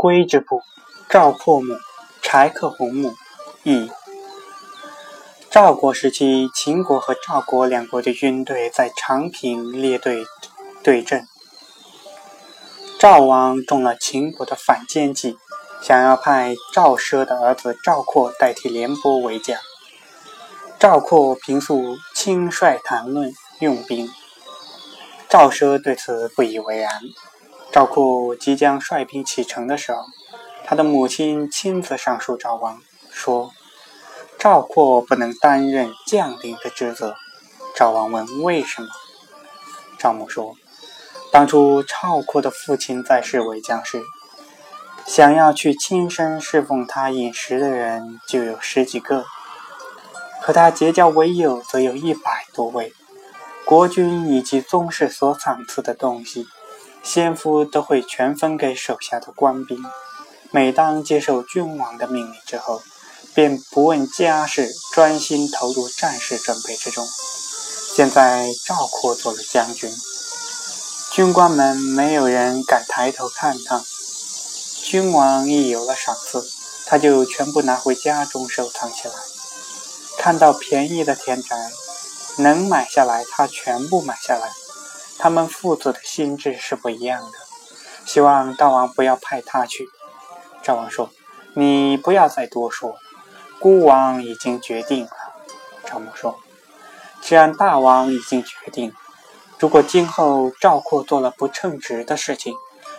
归之部，赵括墓，柴克红墓，义。赵国时期，秦国和赵国两国的军队在长平列队对阵。赵王中了秦国的反间计，想要派赵奢的儿子赵括代替廉颇为将。赵括平素轻率谈论用兵，赵奢对此不以为然。赵括即将率兵启程的时候，他的母亲亲自上书赵王，说赵括不能担任将领的职责。赵王问为什么，赵母说，当初赵括的父亲在世为将士，想要去亲身侍奉他饮食的人就有十几个，和他结交为友则有一百多位。国君以及宗室所赏赐的东西。先夫都会全分给手下的官兵，每当接受君王的命令之后，便不问家事，专心投入战事准备之中。现在赵括做了将军，军官们没有人敢抬头看他。君王一有了赏赐，他就全部拿回家中收藏起来。看到便宜的田宅，能买下来，他全部买下来。他们父子的心智是不一样的，希望大王不要派他去。赵王说：“你不要再多说，孤王已经决定了。”赵母说：“既然大王已经决定，如果今后赵括做了不称职的事情，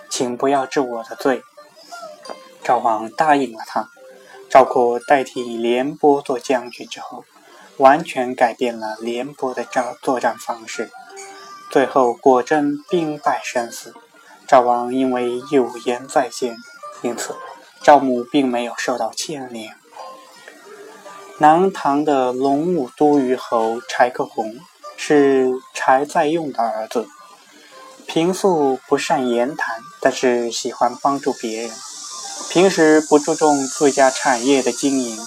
请不要治我的罪。”赵王答应了他。赵括代替廉颇做将军之后，完全改变了廉颇的战作战方式。最后果真兵败身死，赵王因为有言在先，因此赵母并没有受到牵连。南唐的龙武都虞侯柴克弘是柴再用的儿子，平素不善言谈，但是喜欢帮助别人，平时不注重自家产业的经营。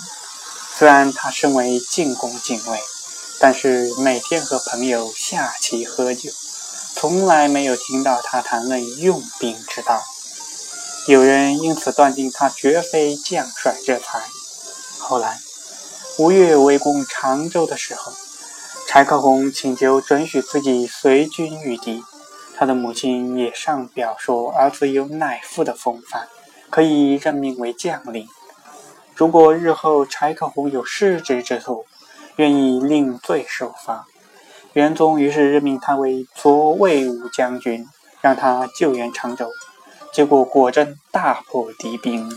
虽然他身为进宫警卫。但是每天和朋友下棋喝酒，从来没有听到他谈论用兵之道。有人因此断定他绝非将帅之才。后来，吴越围攻常州的时候，柴克红请求准许自己随军御敌，他的母亲也上表说儿子有乃父的风范，可以任命为将领。如果日后柴克红有失职之处，愿意另罪受罚。元宗于是任命他为左卫武将军，让他救援常州。结果果真大破敌兵。